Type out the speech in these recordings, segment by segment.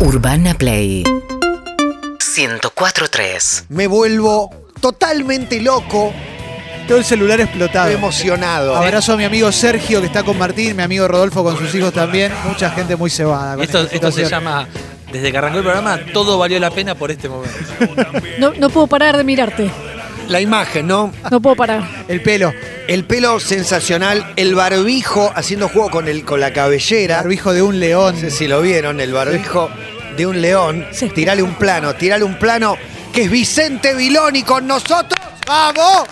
Urbana Play 104.3 Me vuelvo totalmente loco, Todo el celular explotado. emocionado. Abrazo a mi amigo Sergio que está con Martín, mi amigo Rodolfo con sus hijos también. Mucha gente muy cebada. con Esto, esta esto se situación. llama, desde que arrancó el programa, todo valió la pena por este momento. No, no puedo parar de mirarte. La imagen, ¿no? No puedo parar. El pelo. El pelo sensacional, el barbijo haciendo juego con, el, con la cabellera. Barbijo de un león. No sé si lo vieron, el barbijo de un león. Sí. Tirale un plano, tirale un plano, que es Vicente Viloni con nosotros. ¡Vamos!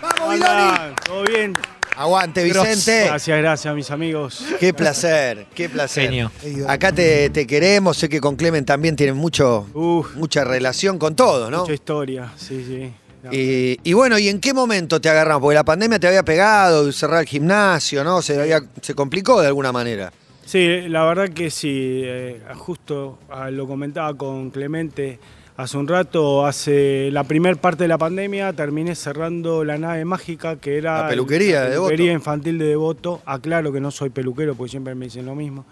¡Vamos, Viloni! ¿Todo bien? Aguante, Vicente. Gracias, gracias, mis amigos. Qué placer, qué placer. Genio. Acá te, te queremos, sé que con Clemen también tienen mucho, Uf, mucha relación con todo, ¿no? mucha historia, sí, sí. Y, y bueno, ¿y en qué momento te agarramos? Porque la pandemia te había pegado, cerrar el gimnasio, ¿no? Se, había- se complicó de alguna manera. Sí, la verdad que sí, eh, justo ah, lo comentaba con Clemente hace un rato, hace la primer parte de la pandemia terminé cerrando la nave mágica que era La peluquería la de Devoto. peluquería infantil de Devoto. Aclaro que no soy peluquero porque siempre me dicen lo mismo.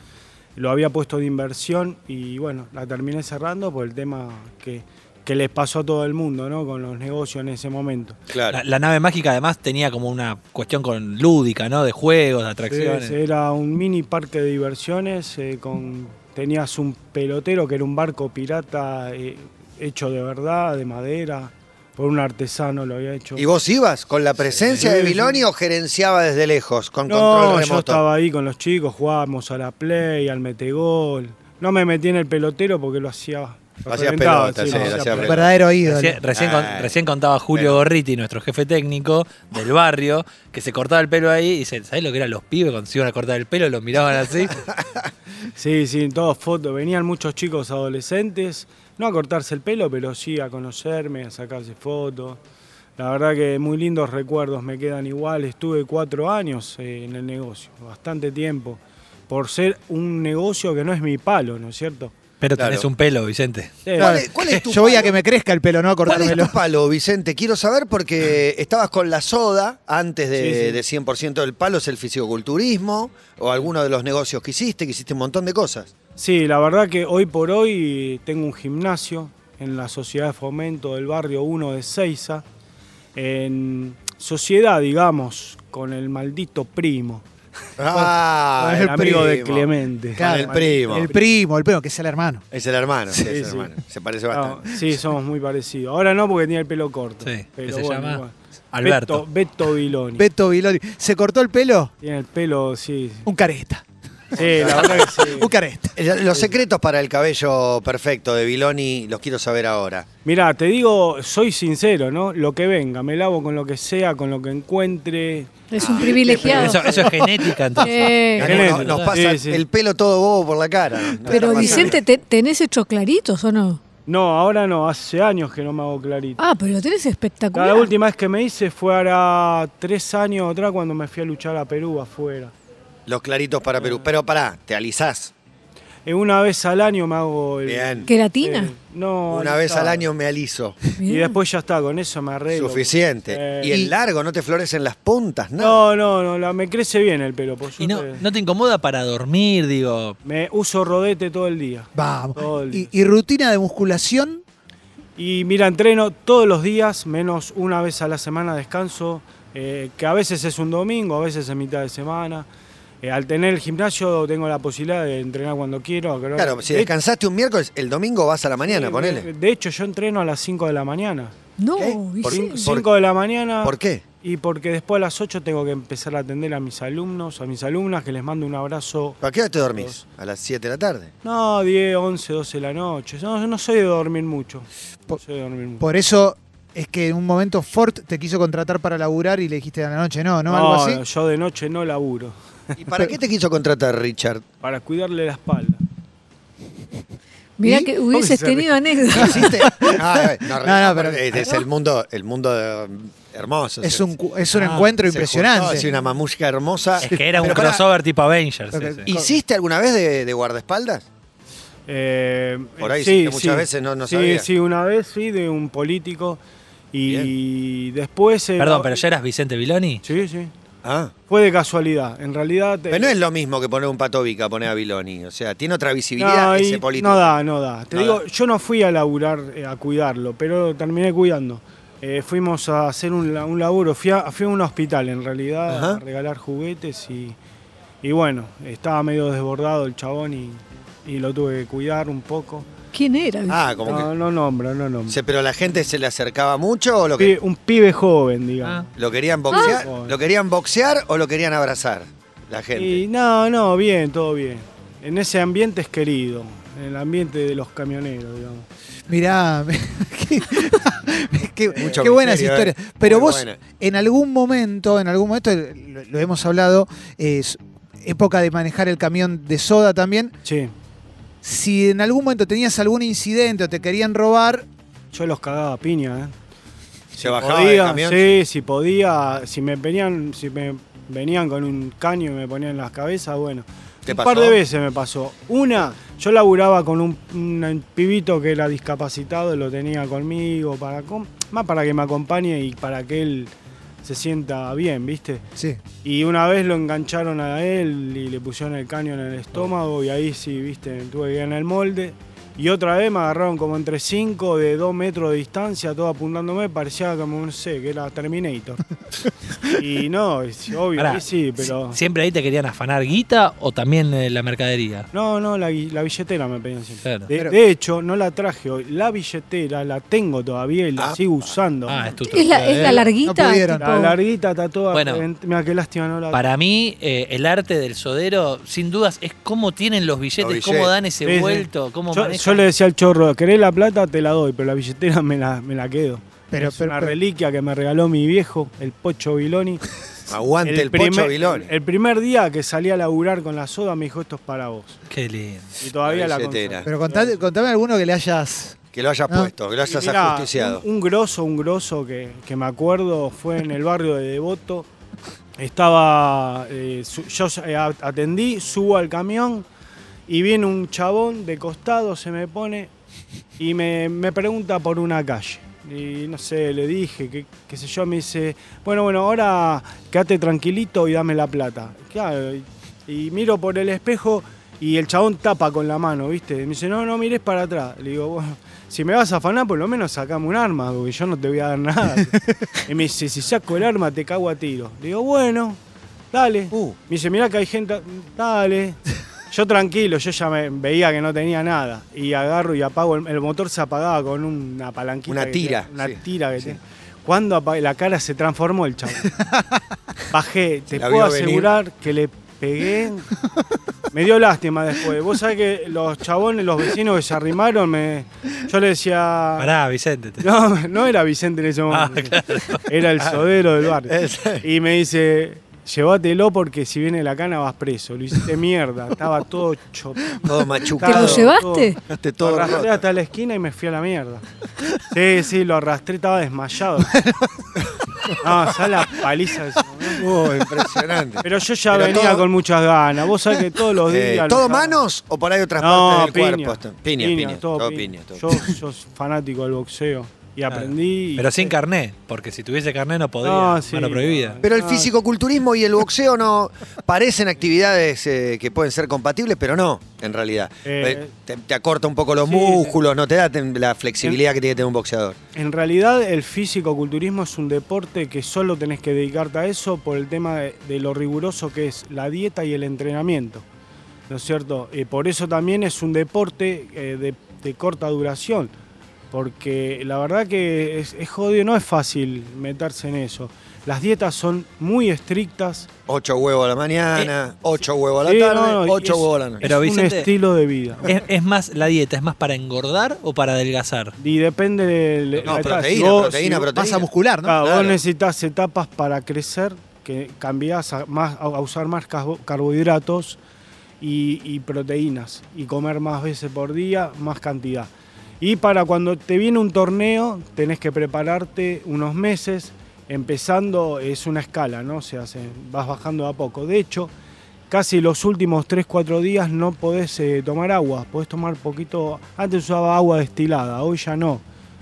Lo había puesto de inversión y bueno, la terminé cerrando por el tema que, que les pasó a todo el mundo, ¿no? Con los negocios en ese momento. Claro. La, la nave mágica además tenía como una cuestión con lúdica, ¿no? De juegos, de atracciones. Sí, Era un mini parque de diversiones eh, con tenías un pelotero que era un barco pirata eh, hecho de verdad, de madera, por un artesano lo había hecho. ¿Y vos ibas con la presencia Sí, de sí. Viloni o gerenciaba desde lejos, con no, control yo remoto? estaba ahí con los chicos, jugábamos a la play, al metegol. No me metí en el pelotero porque lo hacía. Lo reventaba, pelota, sí, sí, lo lo hacía hacía pelota. pelota. Verdadero ídolo. Recién, recién con- Ah, recién contaba Julio pero- Gorriti, nuestro jefe técnico del barrio, que se cortaba el pelo ahí y dice, ¿sabés lo que eran los pibes cuando se iban a cortar el pelo? Los miraban así. Sí, sí, todas fotos. Venían muchos chicos adolescentes, no a cortarse el pelo, pero sí a conocerme, a sacarse fotos. La verdad que muy lindos recuerdos me quedan igual. Estuve cuatro años eh, en el negocio, bastante tiempo, por ser un negocio que no es mi palo, ¿no es cierto? Pero Claro. tenés un pelo, Vicente. ¿Cuál es, cuál es tu Yo voy a que me crezca el pelo, no a ¿Cuál es cortármelo. tu palo, Vicente? Quiero saber porque estabas con la soda antes de, Sí, sí. de 100% del palo, es el fisicoculturismo o alguno de los negocios que hiciste, que hiciste un montón de cosas. Sí, la verdad que hoy por hoy tengo un gimnasio en la Sociedad de Fomento del Barrio 1 de Ceiza, en sociedad, digamos, con el maldito primo, Ah, el, amigo de primo. Clemente. Claro, el primo. El primo, el primo, que es el hermano. Es el hermano, sí, Sí, es el sí. hermano. Se parece No, bastante. sí, somos muy parecidos. Ahora no porque tenía el pelo corto. Sí, pero se bueno, llama. Alberto. Beto, Beto Viloni. Beto Viloni. ¿Se cortó el pelo? Tiene el pelo, sí. Un careta. Sí, la verdad que sí. Un careta. Eh, Los secretos para el cabello perfecto de Viloni los quiero saber ahora. Mirá, te digo, soy sincero, ¿no? Lo que venga, me lavo con lo que sea, con lo que encuentre. Es un privilegiado. Eso, eso es genética, entonces. Eh, nos pasa Sí, sí. el pelo todo bobo por la cara. No pero Vicente, ¿te- ¿tenés hecho claritos o no? No, ahora no, hace años que no me hago clarito. Ah, pero lo tenés espectacular. La última vez que me hice fue ahora tres años atrás cuando me fui a luchar a Perú afuera. Los claritos para Perú. Pero pará, te alisás. Eh, una vez al año me hago el. Bien. ¿Queratina? eh, no. Una vez al año me aliso. Y Bien. después ya está, con eso me arreglo. Suficiente. Eh, y el largo, no te florecen las puntas, ¿no? No, no, no, la- me crece bien el pelo. Por ¿Y no, suerte. no te incomoda para dormir, digo? Me uso rodete todo el día. Vamos. Todo el día. Y, y rutina de musculación. Y mira, entreno todos los días, menos una vez a la semana descanso, eh, que a veces es un domingo, a veces es mitad de semana. Eh, al tener el gimnasio tengo la posibilidad de entrenar cuando quiero. a Claro, si de, descansaste un miércoles, el domingo vas a la mañana, de- ponele. De hecho, yo entreno a las 5 de la mañana. No, ¿Qué? ¿Por Vicente. qué? 5 de la mañana. ¿Por qué? Y porque después a las 8 tengo que empezar a atender a mis alumnos, a mis alumnas, que les mando un abrazo. ¿Para qué hora te dormís? ¿A las 7 de la tarde? No, 10, 11, 12 de la noche. No, no soy de dormir mucho. No soy de dormir mucho. Por eso es que en un momento Ford te quiso contratar para laburar y le dijiste a la noche no, ¿no? Algo así. yo de noche no laburo. ¿Y para qué te quiso contratar Richard? Para cuidarle la espalda. Mirá ¿Y? que hubieses tenido anécdota. ¿Hiciste? Ah, no, No, no, pero- es el mundo, el mundo eh, hermoso. Es un, es un Ah, encuentro se impresionante. así una mamushka hermosa. Es que era un crossover tipo Avengers. sí, Ok. sí. ¿Hiciste alguna vez de, de guardaespaldas? Eh, Por ahí sí, hiciste muchas sí. veces, no- no sí, sabía. Sí, una vez sí, de un político. Y después. eh, Perdón, pero ya eras Vicente Viloni. Sí, sí. Ah. Fue de casualidad. En realidad. Pero no es lo mismo que poner un patovica, poner a Biloni. O sea, tiene otra visibilidad No, ese político. no da, no da. Te No digo, da. yo no fui a laburar, eh, a cuidarlo, pero terminé cuidando. Eh, fuimos a hacer un, un laburo, fui a, fui a un hospital en realidad Ajá. a regalar juguetes y, y bueno, estaba medio desbordado el chabón y, y lo tuve que cuidar un poco. ¿Quién era? Ah, como No, que. no nombro, no nombro. Se- pero la gente se le acercaba mucho o lo, que, Pibe- un pibe joven, digamos. lo querían boxear, Ah. lo querían boxear o lo querían abrazar la gente. Y no, no, bien, todo bien. En ese ambiente es querido, en el ambiente de los camioneros, digamos. Mirá, qué, qué- Mucho qué buenas misterio, historias. ¿eh? Pero Muy vos, buena. en algún momento, en algún momento, lo, lo hemos hablado, es época de manejar el camión de soda también. Sí, Si en algún momento tenías algún incidente o te querían robar, yo los cagaba a piña, ¿eh? se bajaba del podía, camión. Sí, si podía, si me venían, si me venían con un caño y me ponían en las cabezas, bueno. ¿Te un pasó? par de veces me pasó. Una, yo laburaba con un, un pibito que era discapacitado, lo tenía conmigo, para más para que me acompañe y para que él se sienta bien, ¿viste? sí. Y una vez lo engancharon a él y le pusieron el caño en el estómago y ahí sí, viste, tuve que ir en el molde. Y otra vez me agarraron como entre 5 de 2 metros de distancia, todo apuntándome, parecía como, no sé, que era Terminator. y no, es obvio, Pará, ahí sí, pero... si- ¿Siempre ahí te querían afanar guita o también eh, la mercadería? No, no, la, billetera me pedían siempre. Claro. De, Pero- de hecho, no la traje hoy. La billetera la tengo todavía y la Ah. sigo usando. Ah, es tu ¿Es la, es la larguita? No la larguita está toda... Bueno. Mira qué lástima no la Para mí, eh, el arte del sodero, sin dudas, es cómo tienen los billetes, Los cómo dan ese Sí, sí. vuelto, cómo yo, manejan. Yo le decía al chorro, ¿querés la plata? Te la doy, pero la billetera me la, me la quedo. Pero, es pero- una pero- reliquia que me regaló mi viejo, el Pocho Viloni. Aguante el, primer, pocho Vilón. El primer día que salí a laburar con la soda me dijo, esto es para vos. Qué lindo. Y todavía La la, pero contame, contame alguno que le hayas. Que lo hayas No. puesto, que lo hayas mirá, ajusticiado. Un, un grosso, un grosso que, que me acuerdo fue en el barrio de Devoto. Estaba, eh, su- yo eh, atendí, subo al camión y viene un chabón de costado, se me pone y me, me pregunta por una calle. Y no sé, le dije, qué, qué sé yo, me dice, bueno, bueno, ahora quédate tranquilito y dame la plata. Claro, y, y miro por el espejo y el chabón tapa con la mano, ¿viste? Me dice, no, no mires para atrás. Le digo, bueno, si me vas a afanar, por lo menos sacame un arma, porque yo no te voy a dar nada. y me dice, si saco el arma, te cago a tiro. Le digo, bueno, dale. Uh. Me dice, mirá que hay gente, dale. Yo tranquilo, yo ya me veía que no tenía nada. Y agarro y apago, el, el motor se apagaba con una palanquita. Una tira, Una sí, tira que sí. Cuando apagué, la cara se transformó el chavo. Bajé, te La puedo venir. asegurar que le pegué. Me dio lástima después. Vos sabés que los chabones, los vecinos que se arrimaron, me, yo le decía... Pará, Vicente. te- No, no era Vicente en ese Ah, momento. Era el sodero del barrio. Y me dice, llévatelo porque si viene la cana vas preso. Lo hiciste mierda. Estaba todo chopado. Todo ¿Te machucado. lo llevaste? Lo todo arrastré roto. hasta la esquina y me fui a la mierda. Sí, sí, lo arrastré, estaba desmayado. No, ¿sabes la paliza de ese momento? Uh, impresionante. Pero yo ya Pero venía todo- con muchas ganas. Vos sabés que todos los Eh, días. ¿Todo los- manos o por ahí otras No, partes del piña, cuerpo? Piña, piña, todo, piña. todo Yo, yo soy fanático del boxeo y aprendí. y- Pero sin carné, porque si tuviese carné no podría. No, sí. Mano prohibida. Pero el Ah. fisicoculturismo y el boxeo no parecen actividades eh, que pueden ser compatibles, pero no, en realidad. Eh, te, te acorta un poco los sí, músculos, no te da la flexibilidad que tiene que tener un boxeador. En realidad, el físico-culturismo es un deporte que solo tenés que dedicarte a eso por el tema de, de lo riguroso que es la dieta y el entrenamiento. ¿No es cierto? Eh, por eso también es un deporte eh, de, de corta duración. Porque la verdad que es, es jodido, no es fácil meterse en eso. Las dietas son muy estrictas. Ocho huevos a la mañana, ocho huevos a la Sí, tarde, no, no, ocho es- huevos a la noche. Pero, es un Vicente, estilo de vida. ¿Es, es más la dieta, es más para engordar o para adelgazar? Y depende de No, la etapa. proteína, Si vos- proteína, si vos- proteína. Masa muscular, ¿no? Claro, Claro. vos necesitas etapas para crecer, que cambiás a, más, a usar más carbo- carbohidratos y, y proteínas, y comer más veces por día, más cantidad. Y para cuando te viene un torneo, tenés que prepararte unos meses, empezando, es una escala, ¿no? O sea, se- vas bajando de a poco. De hecho, casi los últimos 3-4 días no podés eh, tomar agua, podés tomar poquito, antes usaba agua destilada, hoy ya no.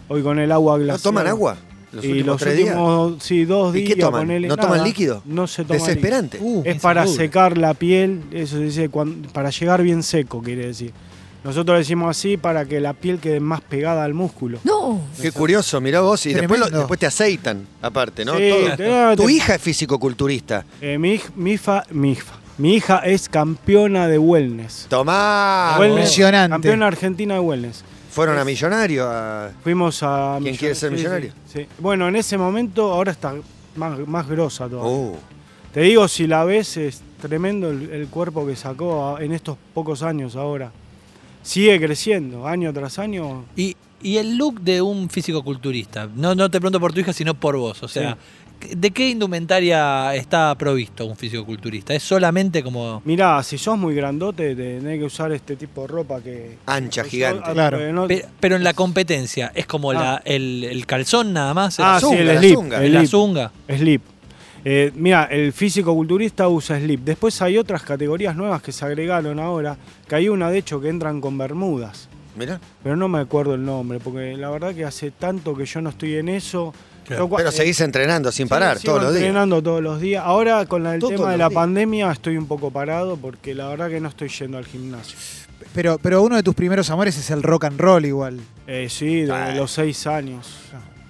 Hoy con el agua ¿No glacial. toman agua? los y últimos los tres días. sí, dos ¿Y días. qué toman? ponele, ¿No toman líquido? No se toma líquido. Desesperante. Uh, Es para secar la piel, eso se dice, cuan- para llegar bien seco, quiere decir. Nosotros decimos así para que la piel quede más pegada al músculo. No. Qué curioso, mirá vos. Y después, lo- Tremendo. después te aceitan, aparte, ¿no? Sí, Todo. te- Tu te- hija es fisicoculturista. eh, mi, hij- mi, fa- mi, hija- mi hija es campeona de wellness. Tomá. Wellness, impresionante. Campeona argentina de wellness. Fueron a Millonario. a- Fuimos a... ¿Quién quiere ser millonario? Sí, sí. Bueno, en ese momento ahora está más, más grosa todavía. Uh, Te digo, si la ves, es tremendo el, el cuerpo que sacó a- en estos pocos años ahora. Sigue creciendo, año tras año. Y, y el look de un físico-culturista, no, no te pregunto por tu hija, sino por vos. O sea, ¿de qué indumentaria está provisto un físico-culturista? ¿Es solamente como.? Mirá, si sos muy grandote, tenés que usar este tipo de ropa que... ancha, que gigante. Claro. no- Pero en la competencia, ¿es como la, el, el calzón nada más? Ah, ¿La sí, zunga, el la slip. zunga. el la slip. zunga? Slip. Eh, mira, el físico-culturista usa slip. Después hay otras categorías nuevas que se agregaron ahora, que hay una de hecho que entran con bermudas. Mirá. Pero no me acuerdo el nombre, porque la verdad que hace tanto que yo no estoy en eso. Claro, Pero eh, seguís entrenando sin parar todos los días. entrenando todos los días. Ahora con la- el tema de la días. pandemia estoy un poco parado porque la verdad que no estoy yendo al gimnasio. Pero, pero uno de tus primeros amores es el rock and roll igual. Eh, sí, desde Ah. los seis años.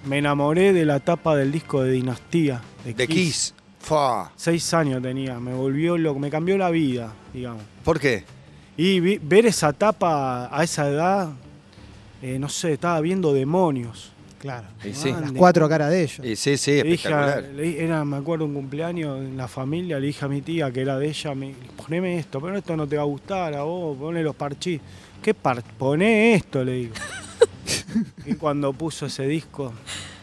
Me enamoré de la tapa del disco de Dinastía. De, De Kiss. Kiss. Fua. Seis años tenía, me volvió loco, me cambió la vida, digamos. ¿Por qué? Y vi- ver esa tapa a esa edad, eh, no sé, estaba viendo demonios. Claro. Y sí. Las cuatro caras de ellos. Y sí, sí, Le dije espectacular. le- era, me acuerdo un cumpleaños en la familia, le dije a mi tía que era de ella, me, poneme esto, pero esto no te va a gustar a vos, ponle los parchís. ¿Qué par Poné esto, le digo. y cuando puso ese disco,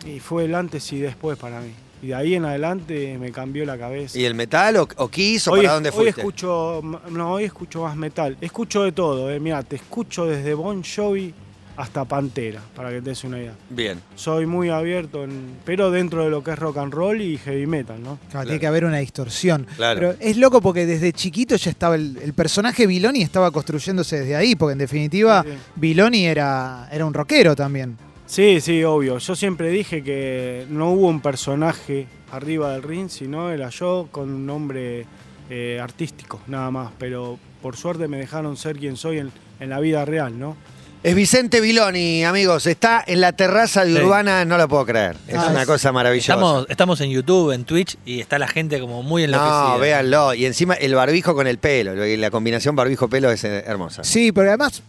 y fue el antes y después para mí. Y de ahí en adelante me cambió la cabeza. ¿Y el metal o, o Kiss o hoy, para dónde hoy fuiste? escucho, no, hoy escucho más metal. Escucho de todo, eh. Mira, te escucho desde Bon Jovi hasta Pantera, para que te des una idea. Bien. Soy muy abierto, en- pero dentro de lo que es rock and roll y heavy metal, ¿no? Claro, Tiene que haber una distorsión. Claro. Pero es loco porque desde chiquito ya estaba el, el personaje Viloni estaba construyéndose desde ahí, porque en definitiva Sí, sí. Viloni era, era un rockero también. Sí, sí, obvio. Yo siempre dije que no hubo un personaje arriba del ring, sino era yo con un nombre eh, artístico, nada más. Pero por suerte me dejaron ser quien soy en, en la vida real, ¿no? Es Vicente Viloni, amigos. Está en la terraza de Sí. Urbana, no lo puedo creer. Es Ah, una es- cosa maravillosa. Estamos, estamos en YouTube, en Twitch, y está la gente como muy enloquecida. no, véanlo. Y encima el barbijo con el pelo. lo- La combinación barbijo-pelo es eh, hermosa. Sí, pero además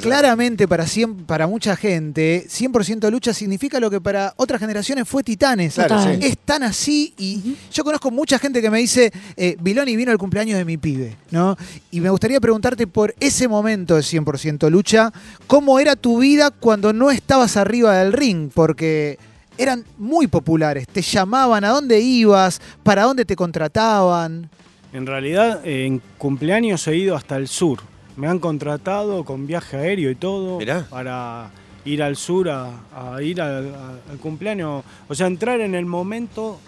Claramente para, cien- para mucha gente, 100% lucha significa lo que para otras generaciones fue Titanes. Claro, sí. Es tan así y yo conozco mucha gente que me dice, eh, Viloni vino al cumpleaños de mi pibe, ¿no? Y me gustaría preguntarte por ese momento de 100% lucha, ¿cómo era tu vida cuando no estabas arriba del ring? Porque eran muy populares, te llamaban, ¿a dónde ibas? ¿Para dónde te contrataban? En realidad, en cumpleaños he ido hasta el sur. Me han contratado con viaje aéreo y todo Mirá. para ir al sur a, a ir al, a- al cumpleaños. O sea, entrar en el momento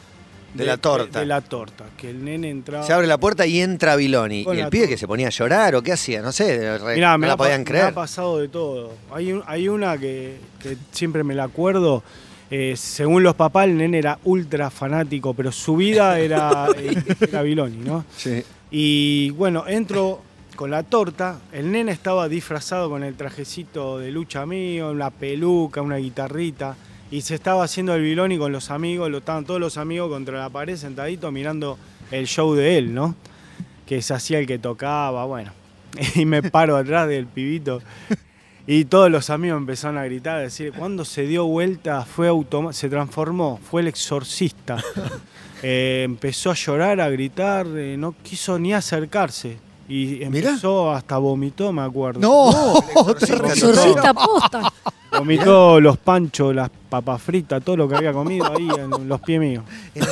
De la torta. De, la torta, que el nene entraba. Se abre la puerta y entra Viloni. Con ¿Y el pibe que se ponía a llorar o qué hacía? No sé, re- Mirá, no me, la podían me creer. ha pasado de todo. Hay, un- hay una que, que siempre me la acuerdo. eh, según los papás, el nene era ultra fanático, pero su vida era, eh, era Viloni, ¿no? Sí. Y bueno, entro con la torta. El nene estaba disfrazado con el trajecito de lucha mío, una peluca, una guitarrita. Y se estaba haciendo el Viloni con los amigos. Lo estaban todos los amigos contra la pared sentaditos mirando el show de él, ¿no? Que se hacía el que tocaba, bueno. Y me paro atrás del pibito. Y todos los amigos empezaron a gritar, a decir, cuando se dio vuelta fue automático, se transformó, fue el exorcista. Eh, empezó a llorar, a gritar, eh, no quiso ni acercarse. Y Mirá. empezó, hasta vomitó, me acuerdo. No, Exorcista posta. Vomitó los panchos, las papas fritas, todo lo que había comido ahí en los pies míos.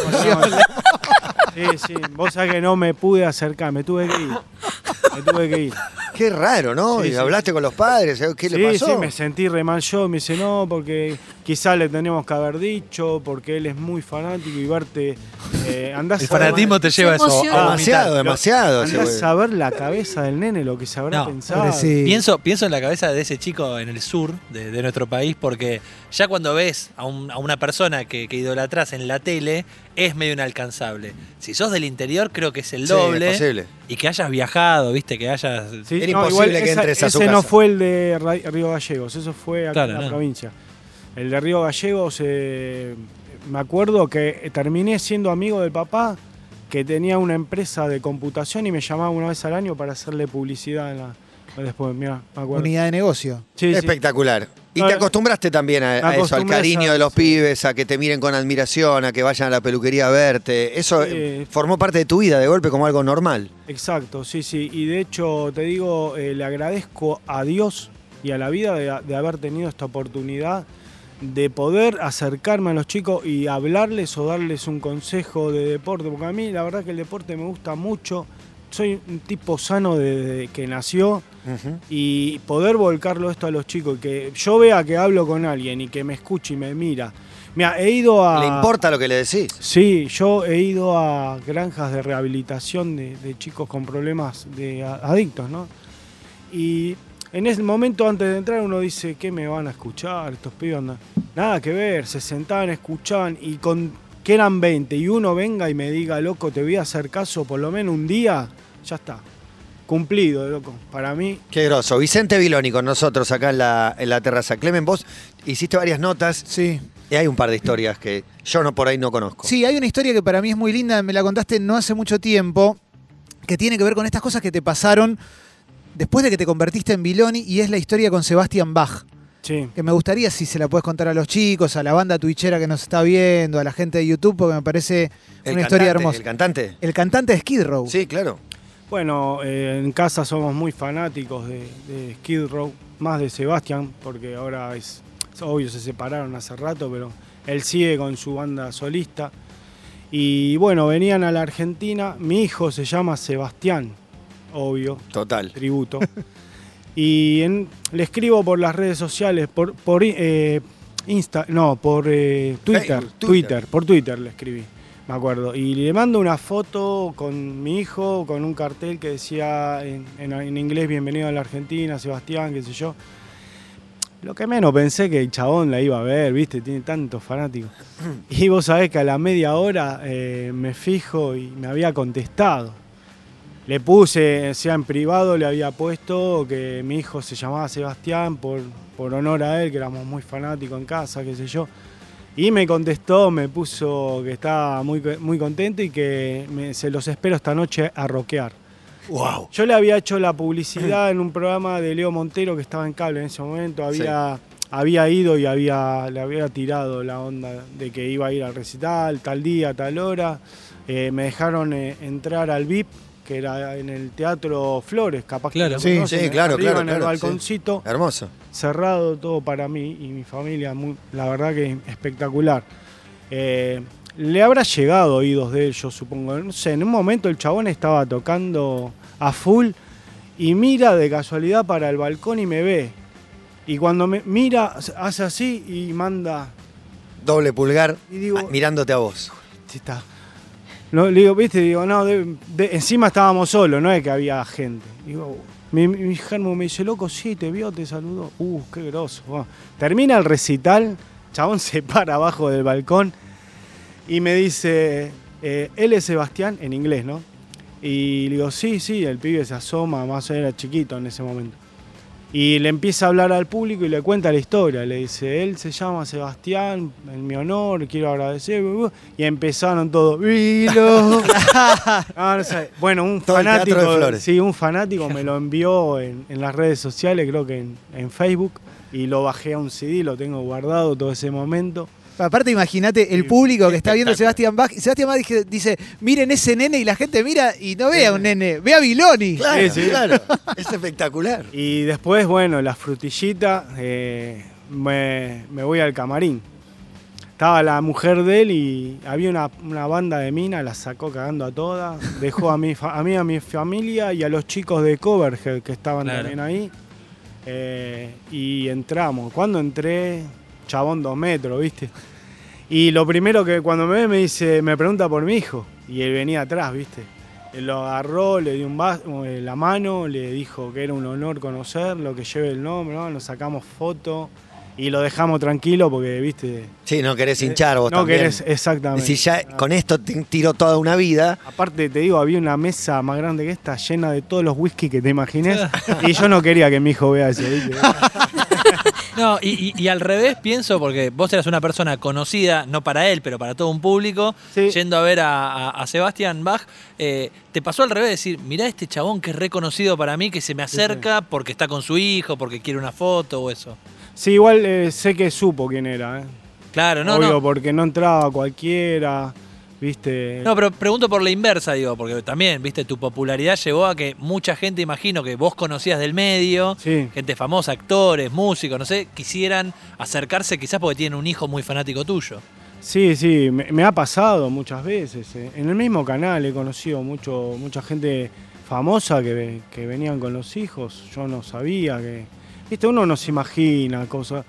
Sí, sí. Vos sabés que no me pude acercar, me tuve que ir. Me tuve que ir. Qué raro, ¿no? Sí, y sí. hablaste con los padres, ¿eh? ¿qué sí, le pasó? sí, me sentí re mal yo. Me dice, no, porque quizás le tenemos que haber dicho, porque él es muy fanático y verte. Eh, andás El a ver- fanatismo te lleva a eso. a demasiado, demasiado. Andás a ver la cabeza del nene, lo que se habrá No, pensado. Pienso, pienso en la cabeza de ese chico en el sur de, de nuestro país, porque ya cuando ves a, un- a una persona que, que idolatras en la tele, es medio inalcanzable. Si sos del interior, creo que es el Sí, doble. es posible. y que hayas viajado, viste, que hayas. Sí, Era no, imposible igual que esa- entres a su ese no fue el de Río Gallegos, eso fue acá Claro, en la no. provincia. El de Río Gallegos, eh, me acuerdo que terminé siendo amigo del papá, que tenía una empresa de computación y me llamaba una vez al año para hacerle publicidad en la. Después, mira, me acuerdo. Unidad de negocio. Sí, sí. Espectacular. Y te no. acostumbraste también a, eso, al a cariño de los sí. pibes, a que te miren con admiración, a que vayan a la peluquería a verte. Eso Sí. eh, formó parte de tu vida de golpe como algo normal. Exacto, sí, sí. Y de hecho, te digo, eh, le agradezco a Dios y a la vida de, de haber tenido esta oportunidad de poder acercarme a los chicos y hablarles o darles un consejo de deporte, porque a mí la verdad que el deporte me gusta mucho. Soy un tipo sano desde que nació y poder volcarlo esto a los chicos, que yo vea que hablo con alguien y que me escuche y me mira. Mira, he ido a... ¿Le importa lo que le decís? Sí, yo he ido a granjas de rehabilitación de, de chicos con problemas de adictos, ¿no? Y en ese momento antes de entrar uno dice, ¿qué me van a escuchar estos pibes? Andan-". Nada que ver, se sentaban, escuchaban y con que eran 20 y uno venga y me diga, loco, te voy a hacer caso por lo menos un día, ya está. Cumplido, loco. Para mí, Qué groso. Vicente Viloni con nosotros acá en la, en la terraza. Clemen, vos hiciste varias notas Sí. y hay un par de historias que yo no por ahí no conozco. Sí, hay una historia que para mí es muy linda, me la contaste no hace mucho tiempo, que tiene que ver con estas cosas que te pasaron después de que te convertiste en Biloni y es la historia con Sebastián Bach. Sí. Que me gustaría si se la puedes contar a los chicos, a la banda twitchera que nos está viendo, a la gente de YouTube, porque me parece El una historia hermosa. ¿El cantante? El cantante de Skid Row. Sí, claro. Bueno, eh, en casa somos muy fanáticos de, de Skid Row, más de Sebastián, porque ahora es, es obvio, se separaron hace rato, pero él sigue con su banda solista. Y bueno, venían a la Argentina, mi hijo se llama Sebastián, obvio, Total. tributo. y en- le escribo por las redes sociales, por, por eh, Insta, no, por eh, Twitter, Facebook, Twitter. Twitter, por Twitter le escribí, me acuerdo. Y le mando una foto con mi hijo, con un cartel que decía en, en- en inglés, bienvenido a la Argentina, Sebastián, qué sé yo. Lo que menos pensé que el chabón la iba a ver, viste, tiene tantos fanáticos. Y vos sabés que a la media hora eh, me fijo y me había contestado. Le puse, sea, en privado le había puesto que mi hijo se llamaba Sebastián por, por honor a él, que éramos muy fanáticos en casa, qué sé yo. Y me contestó, me puso que estaba muy, muy contento y que me- se los espero esta noche a rockear. Wow. Yo le había hecho la publicidad en un programa de Leo Montero que estaba en cable en ese momento. Había, había ido y había, le había tirado la onda de que iba a ir al recital, tal día, tal hora. Eh, me dejaron eh, entrar al VIP, que era en el Teatro Flores, capaz Claro. que Sí, lo conocen, sí, claro, arriba claro, en el claro, sí. balconcito, Hermoso. cerrado todo para mí y mi familia, muy- la verdad que espectacular. Eh, le habrá llegado oídos de él, yo supongo. No sé, en un momento el chabón estaba tocando a full y mira de casualidad para el balcón y me ve. Y cuando me mira, hace así y manda. Doble pulgar Y digo- ah, mirándote a vos. "Sí está". No, le digo, viste, digo, no, de- encima estábamos solos, no es que había gente. Digo, mi, mi me dice, loco, sí, te vio, te saludó. Uh, qué groso. Termina el recital, chabón se para abajo del balcón y me dice, eh, él es Sebastián, en inglés, ¿no? Y le digo, sí, sí, el pibe se asoma, más o menos era chiquito en ese momento. Y le empieza a hablar al público y le cuenta la historia. Le dice, él se llama Sebastián, en mi honor, quiero agradecer. bu, bu". Y empezaron todos, "Vilo". No, no sé. Bueno, un Todo fanático, sí, un fanático me lo envió en, en las redes sociales, creo que en, en Facebook, y lo bajé a un CD, lo tengo guardado todo ese momento. Aparte, imagínate el público que está viendo Sebastián Bach. Sebastián Bach dice, miren ese nene y la gente mira y no ve a un nene, ve a Biloni. Claro, Sí, sí. claro. Es espectacular. Y después, bueno, la frutillita, eh, me, me voy al camarín. estaba la mujer de él y había una, una banda de mina, la sacó cagando a todas, dejó a mi, fa- a mí, a mi familia y a los chicos de Coverhead que estaban Claro. también ahí. Eh, y entramos. Cuando entré, chabón dos metros, ¿viste? Y lo primero que cuando me ve me dice, me pregunta por mi hijo. Y él venía atrás, ¿viste? Él lo agarró, le dio un vaso, eh, la mano, le dijo que era un honor conocerlo, que lleve el nombre, ¿no? nos sacamos foto y lo dejamos tranquilo porque, ¿viste? Sí, no querés hinchar vos no también. querés, exactamente. Decís, ya con esto te tiro toda una vida. Aparte, te digo, había una mesa más grande que esta, llena de todos los whisky que te imagines. y yo no quería que mi hijo vea eso, ¿viste? No, y, y- y al revés pienso, porque vos eras una persona conocida, no para él, pero para todo un público, Sí. yendo a ver a, a- a Sebastián Bach, eh, te pasó al revés, decir, mirá este chabón que es reconocido para mí, que se me acerca porque está con su hijo, porque quiere una foto o eso. Sí, igual eh, sé que supo quién era, ¿eh? Claro, no, Obvio, no. porque no entraba cualquiera, ¿viste? No, pero pregunto por la inversa, digo, porque también, viste, tu popularidad llevó a que mucha gente, imagino, que vos conocías del medio, Sí. gente famosa, actores, músicos, no sé, quisieran acercarse quizás porque tienen un hijo muy fanático tuyo. Sí, sí, me, me ha pasado muchas veces. eh. En el mismo canal he conocido mucho, mucha gente famosa que, que venían con los hijos. Yo no sabía que. Viste, uno no se imagina cosas.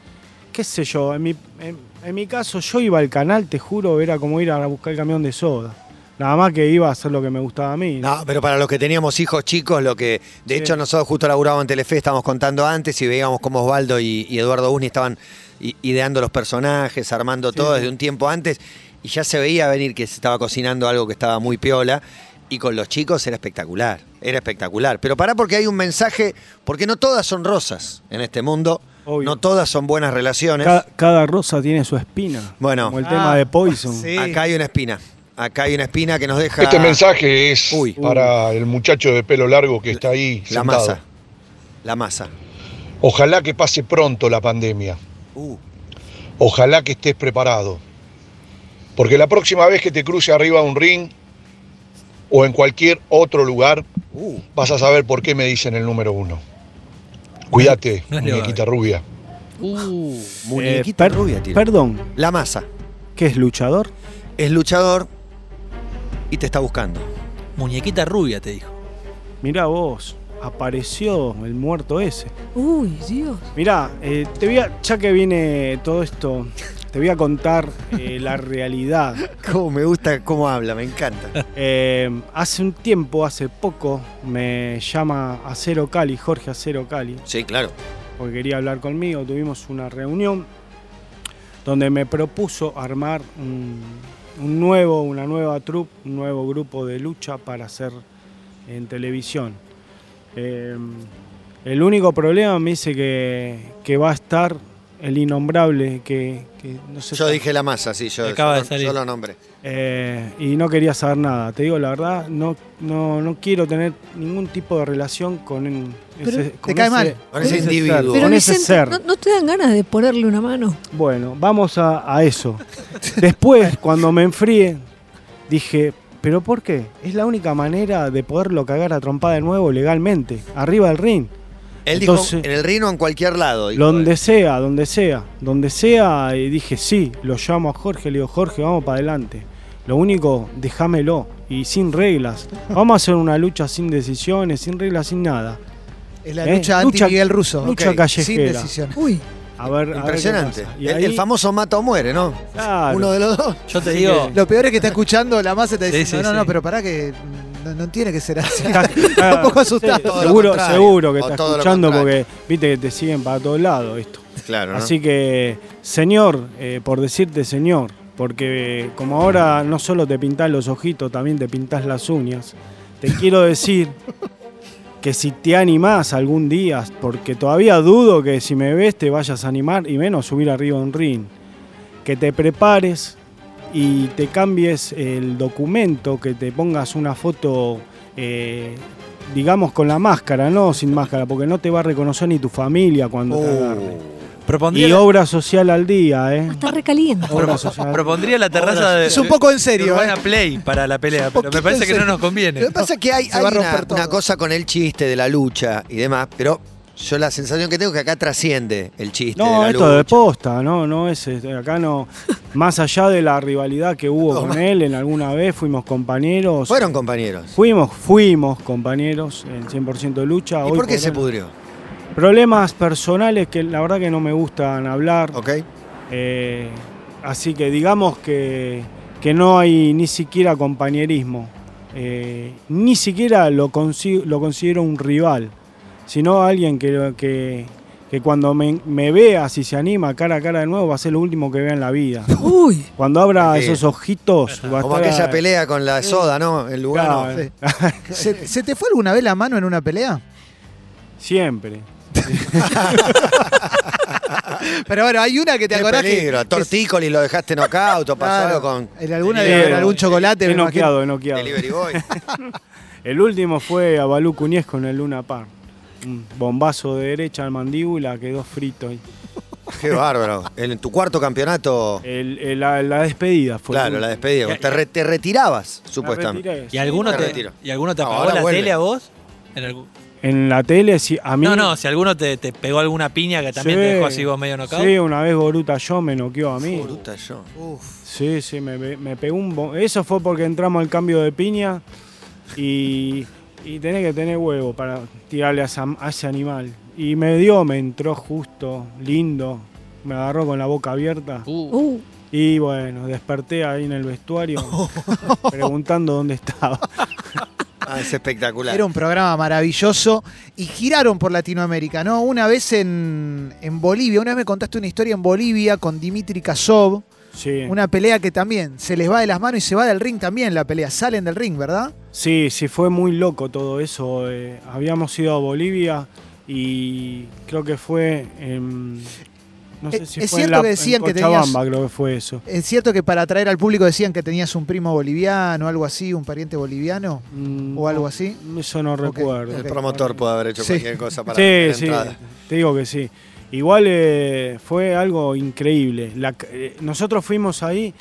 ¿Qué sé yo? En mi, en, en mi caso, yo iba al canal, te juro, era como ir a buscar el camión de soda. Nada más que iba a hacer lo que me gustaba a mí. ¿no? No, pero para los que teníamos hijos chicos, lo que. De Sí. hecho, nosotros justo laburábamos en Telefe, estábamos contando antes y veíamos cómo Osvaldo y, y Eduardo Busni estaban ideando los personajes, armando Sí. todo desde un tiempo antes. Y ya se veía venir que se estaba cocinando algo que estaba muy piola. Y con los chicos era espectacular. Era espectacular. Pero pará porque hay un mensaje. Porque no todas son rosas en este mundo. Obvio. No todas son buenas relaciones. Cada, cada rosa tiene su espina. Bueno. Como el Ah, tema de Poison. sí. Acá hay una espina. Acá hay una espina que nos deja. Este mensaje es Uy. para el muchacho de pelo largo que está ahí La sentado. masa. La masa. Ojalá que pase pronto la pandemia. Uh. Ojalá que estés preparado. Porque la próxima vez que te cruce arriba de un ring o en cualquier otro lugar, Uh. vas a saber por qué me dicen el número uno. Cuídate, No es muñequita rubia. Uh, Muñequita Eh, per- rubia, tío. Perdón, La masa. ¿qué es luchador? Es luchador y te está buscando. muñequita rubia, te dijo. Mirá vos, apareció el muerto ese. Uy, Dios. Mirá, eh, te voy a, ya que viene todo esto, te voy a contar eh, la realidad. Cómo me gusta cómo habla, me encanta. Eh, hace un tiempo, hace poco, me llama Acero Cali, Jorge Acero Cali, Sí, claro. porque quería hablar conmigo. Tuvimos una reunión donde me propuso armar un, un nuevo, una nueva troupe, un nuevo grupo de lucha para hacer en televisión. Eh, el único problema me dice que, que va a estar el innombrable, que, que no sé Yo si- dije la masa, sí, yo, Acaba yo de salir. yo lo nombré. eh, y no quería saber nada. Te digo la verdad, no, no, no quiero tener ningún tipo de relación con en- Pero ese, te cae ese- mal. Con ese ese individuo. ser, Pero con ese ser. ¿no, no te dan ganas de ponerle una mano? Bueno, vamos a, a eso. Después, cuando me enfríe, dije, ¿pero por qué? Es la única manera de poderlo cagar a trompada de nuevo legalmente, arriba del ring. Él Entonces- dijo en el reino o en cualquier lado. dijo Donde él. sea, donde sea, donde sea, y dije, sí, lo llamo a Jorge, le digo, Jorge, vamos para adelante. Lo único, déjamelo, y sin reglas. Vamos a hacer una lucha sin decisiones, sin reglas, sin nada. Es la Eh, lucha lucha- anti-Miguel Russo. lucha callejera. Sin decisión. Uy, A ver, a ver qué Impresionante. Y El, ahí- el famoso mata o muere, ¿no? claro. Uno de los dos. Yo te digo, Lo peor es que está escuchando la masa y te Sí, dice, sí, no, no, sí. no, pero pará que no, no tiene que ser así. Está- Está un poco asustado. Sí, seguro, seguro que está escuchando porque viste que te siguen para todos lados esto. Claro, ¿no? Así que, señor, eh, por decirte señor, porque eh, como ahora no solo te pintás los ojitos, también te pintás las uñas, te quiero decir que si te animás algún día, porque todavía dudo que si me ves te vayas a animar y menos subir arriba de un ring, que te prepares y te cambies el documento, que te pongas una foto, eh, digamos, con la máscara, no sin máscara, porque no te va a reconocer ni tu familia cuando te Uh, agarre. propondría, Y la, obra social al día, ¿eh? está recaliente. Propondría la terraza de, Es un poco en serio, Urbana ¿eh? Play para la pelea, pero me parece que no nos conviene. Lo que pasa es que hay, hay una cosa con el chiste de la lucha y demás, pero Yo la sensación que tengo es que acá trasciende el chiste. de No, la esto de lucha. posta, no, no es acá no. Más allá de la rivalidad que hubo No, con él en alguna vez, fuimos compañeros. Fueron compañeros. Fuimos, fuimos compañeros en 100% de lucha. ¿Y Hoy por qué se él- pudrió? Problemas personales que la verdad que no me gustan hablar. ¿Ok? Eh, así que digamos que, que no hay ni siquiera compañerismo. Eh, ni siquiera lo, consi- lo considero un rival, sino alguien que, que, que cuando me, me vea, si se anima cara a cara de nuevo, va a ser lo último que vea en la vida. Uy, Cuando abra Sí. esos ojitos, va a Como estar- aquella pelea con la soda, ¿no? El. Claro, ¿Se, se te fue alguna vez la mano en una pelea? Siempre. Pero bueno, hay una que te acordás que- peligro. Que- Tortícoli lo dejaste knockout o pasó Claro, algo con En alguna de en algún chocolate. He noqueado, he noqueado. Delivery Boy. El último fue a Balú Cuñez con el Luna Park. Un bombazo de derecha al mandíbula, quedó frito ahí. Qué bárbaro. En tu cuarto campeonato. El- el- la, la despedida fue. Claro, la despedida. Te, re- te retirabas, Me supuestamente. retiré. ¿Y alguno te, retiro. ¿y alguno te apagó ahora la vuelve. tele a vos? En algún- En la tele, sí, a mí. No, no, si alguno te, te pegó alguna piña que también Sí. te dejó así vos medio knockout. Sí, una vez Boruta yo me noqueó a mí. Bruta yo. Sí, sí, me, me- me pegó un. bo- Eso fue porque entramos al cambio de piña y, y tenés que tener huevo para tirarle a, esa- a ese animal. Y me dio, me entró justo, lindo. Me agarró con la boca abierta. Uh, uh, Y bueno, desperté ahí en el vestuario preguntando dónde estaba. Ah, es espectacular. Era un programa maravilloso y giraron por Latinoamérica, ¿no? Una vez en, en Bolivia, una vez me contaste una historia en Bolivia con Dimitri Kasov, Sí. una pelea que también se les va de las manos y se va del ring también la pelea, salen del ring, ¿verdad? Sí, sí, fue muy loco todo eso. eh, habíamos ido a Bolivia y creo que fue en. No sé Es- si es fue en, cierto la, que decían en que tenías- Cochabamba, creo que fue eso. Es cierto que para atraer al público decían que tenías un primo boliviano, algo así, un pariente boliviano Mm, o algo así. Eso no recuerdo. el promotor puede haber hecho Sí. cualquier cosa para Sí, la sí, entrada. te digo que sí. Igual eh, fue algo increíble. La- eh, nosotros fuimos ahí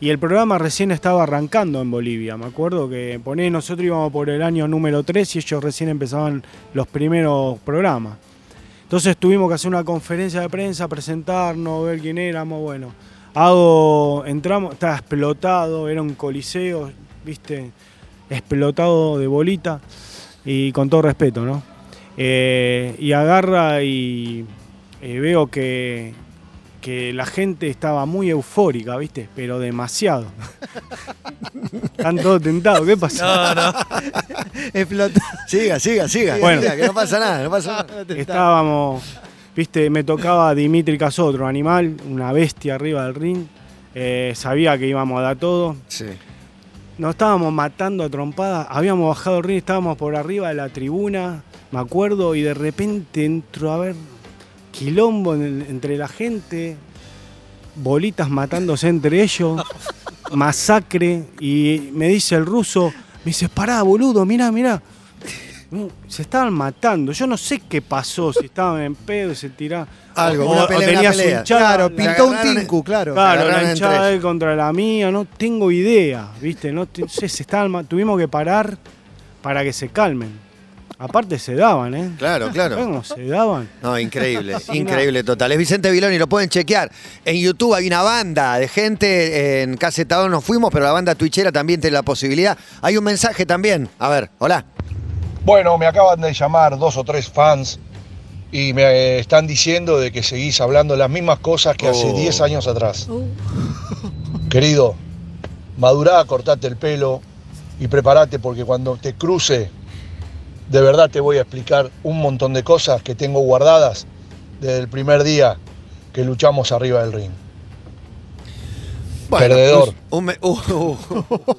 y el programa recién estaba arrancando en Bolivia. Me acuerdo que poné, nosotros íbamos por el año número 3 y ellos recién empezaban los primeros programas. Entonces tuvimos que hacer una conferencia de prensa, presentarnos, ver quién éramos. Bueno, hago, entramos, estaba explotado, era un coliseo, viste, explotado de bolita y con todo respeto, ¿no? Eh, y agarra y eh, veo que, que la gente estaba muy eufórica, ¿viste? Pero demasiado. Están todos tentados, ¿qué pasa? no, no. Explotó. Siga, siga, siga. Bueno. siga, que no pasa nada, no pasa nada. Estábamos, ¿viste? Me tocaba Dimitri Casó, otro animal, una bestia arriba del ring. Eh, sabía que íbamos a dar todo. Sí. Nos estábamos matando a trompadas. Habíamos bajado el ring, estábamos por arriba de la tribuna, me acuerdo, y de repente entró a ver quilombo en el- entre la gente, bolitas matándose entre ellos, masacre. Y me dice el ruso, me dice, pará, boludo, mirá, mirá. Se estaban matando. Yo no sé qué pasó, si estaban en pedo, se tiraban. Algo, o, una o pelea, tenía una su pelea. hinchada, Claro, la- pintó un agarraron- tinku, claro. Claro, agarraron la entre hinchada de ellos. él contra la mía, no tengo idea, ¿viste? No te- sé, se estaban ma- tuvimos que parar para que se calmen. Aparte se daban, ¿eh? Claro, claro. ¿Cómo se daban? No, increíble, increíble total. Es Vicente Viloni, lo pueden chequear. En YouTube hay una banda de gente, en Casetador nos fuimos, pero la banda twitchera también tiene la posibilidad. Hay un mensaje también. A ver, hola. Bueno, me acaban de llamar dos o tres fans y me eh, están diciendo de que seguís hablando las mismas cosas que hace Oh. 10 años atrás. uh. Querido, madurá, cortate el pelo y prepárate porque cuando te cruce, de verdad te voy a explicar un montón de cosas que tengo guardadas desde el primer día que luchamos arriba del ring. Perdedor. Un me- uh, uh,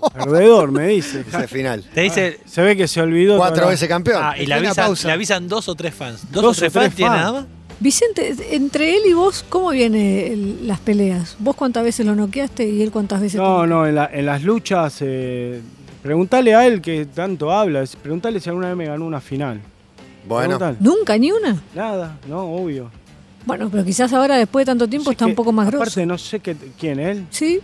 Perdedor, me dice. ese final. Te dice. Se ve que se olvidó. Cuatro veces campeón. Ah, y le avisan, pausa. le avisan dos o tres fans. ¿Dos, Dos o tres o tres fans tiene fans. nada más? Vicente, entre él y vos, ¿cómo vienen las peleas? ¿Vos cuántas veces lo noqueaste y él cuántas veces? No, te- no, en, la- en las luchas, eh, preguntale a él que tanto habla, preguntale si alguna vez me ganó una final. Bueno, Preguntale. ¿Nunca, ni una? Nada, no, obvio. Bueno, pero quizás ahora, después de tanto tiempo, Sí está un poco más grosso. Aparte, no sé qué, quién, él. ¿Sí?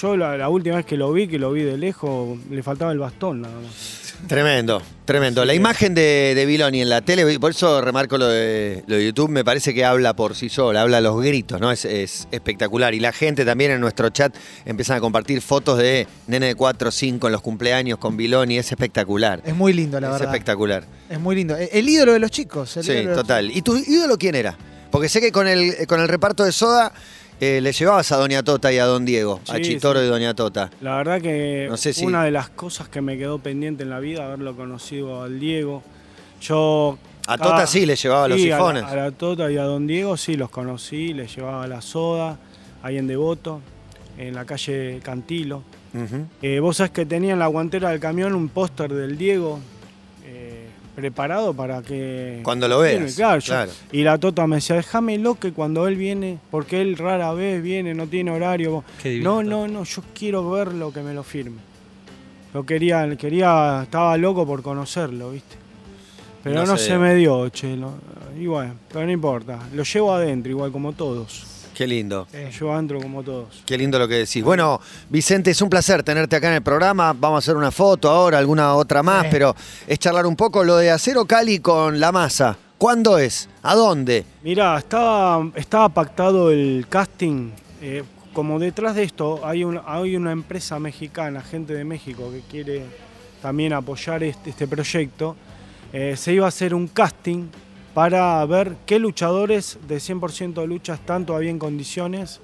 Yo la, la última vez que lo vi, que lo vi de lejos, le faltaba el bastón nada más. Tremendo, tremendo. La imagen de, de en la tele, por eso remarco lo de, lo de YouTube, me parece que habla por sí sola, habla a los gritos, ¿no? Es, es espectacular. Y la gente también en nuestro chat empiezan a compartir fotos de nene de 4 o 5 en los cumpleaños con Viloni, es espectacular. Es muy lindo, la es verdad. espectacular. Es muy lindo. El, ídolo de los chicos. el Sí, ídolo de los total. ¿Y tu ídolo quién era? Porque sé que con el, con el reparto de Soda eh, le llevabas a Doña Tota y a Don Diego, a Sí, Chitoro sí. y Doña Tota. La verdad que No sé si- una de las cosas que me quedó pendiente en la vida, haberlo conocido al Diego. Yo. A Tota sí le llevaba los a la- sifones. A la, Tota y a Don Diego sí los conocí, les llevaba la soda, ahí en Devoto, en la calle Cantilo. Eh, vos sabés que tenía en la guantera del camión un póster del Diego eh, preparado para que. Cuando lo veas, Claro, yo- claro. Y la Tota me decía, déjamelo que cuando él viene, porque él rara vez viene, no tiene horario. No, no, no, yo quiero verlo que me lo firme. Yo quería, quería, estaba loco por conocerlo, ¿viste? Pero No no, se me dio, che. no- y bueno, pero no importa. Lo llevo adentro, igual como todos. Qué lindo. Llevo adentro como todos. Qué lindo lo que decís. Bueno, Vicente, es un placer tenerte acá en el programa. Vamos a hacer una foto ahora, alguna otra más, Sí. pero es charlar un poco lo de Acero Cali con la masa. ¿Cuándo es? ¿A dónde? Mirá, estaba, estaba pactado el casting. eh, como detrás de esto hay, un- hay una empresa mexicana, gente de México, que quiere también apoyar este, este proyecto. eh, se iba a hacer un casting para ver qué luchadores de 100% de lucha están todavía en condiciones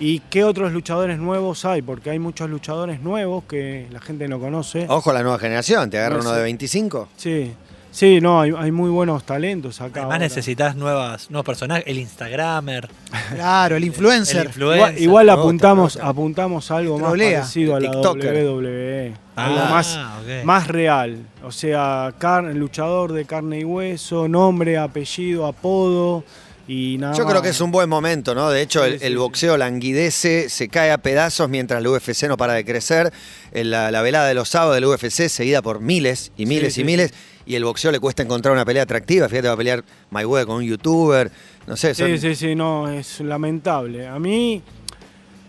y qué otros luchadores nuevos hay, porque hay muchos luchadores nuevos que la gente no conoce. Ojo a la nueva generación, te agarra No uno de 25. Sí, sí, no, hay, hay muy buenos talentos acá. Además ahora. necesitas nuevas, nuevos personajes, el Instagramer, Claro, el influencer. el influencer. Igual, apuntamos, apuntamos a algo más parecido a la TikToker. WWE. Ah, algo más, más real. O sea, car- luchador de carne y hueso, nombre, apellido, apodo y nada Yo más. creo que es un buen momento, ¿no? De hecho, Sí, el, sí, el sí. boxeo languidece, se cae a pedazos mientras el UFC no para de crecer. En la, la velada de los sábados del UFC, seguida por miles y miles sí, y sí. miles, y el boxeo le cuesta encontrar una pelea atractiva. Fíjate, va a pelear Mayweather con un youtuber. No sé, son- Sí, sí, sí, no, es lamentable. A mí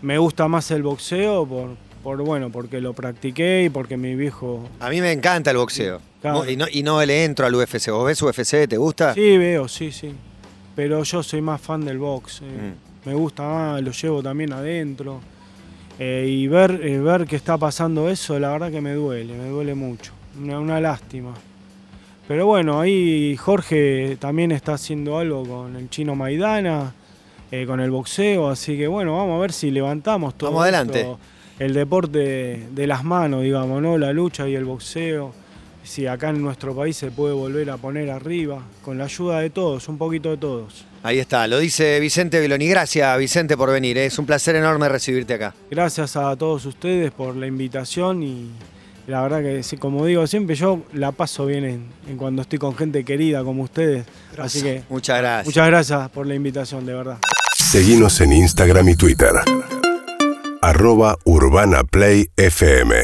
me gusta más el boxeo por, por bueno, porque lo practiqué y porque mi viejo a mí me encanta el boxeo. Claro. Y, no, y no le entro al UFC. ¿Vos ves UFC? ¿Te gusta? Sí, veo, sí, sí. Pero yo soy más fan del box. eh. Mm. Me gusta más, lo llevo también adentro. Eh, y ver, eh, ver que está pasando eso, la verdad que me duele, me duele mucho. Una, una lástima. Pero bueno, ahí Jorge también está haciendo algo con el chino Maidana, eh, con el boxeo, así que bueno, vamos a ver si levantamos todo. Vamos adelante. esto, el deporte de las manos, digamos, ¿no? La lucha y el boxeo. Si acá en nuestro país se puede volver a poner arriba, con la ayuda de todos, un poquito de todos. Ahí está, lo dice Vicente Viloni. Gracias, Vicente, por venir. ¿eh? Es un placer enorme recibirte acá. Gracias a todos ustedes por la invitación y la verdad que, sí, como digo siempre, yo la paso bien en, en cuando estoy con gente querida como ustedes. Así que Muchas gracias. muchas gracias por la invitación, de verdad. Seguinos en Instagram y Twitter. Arroba Urbana Play FM.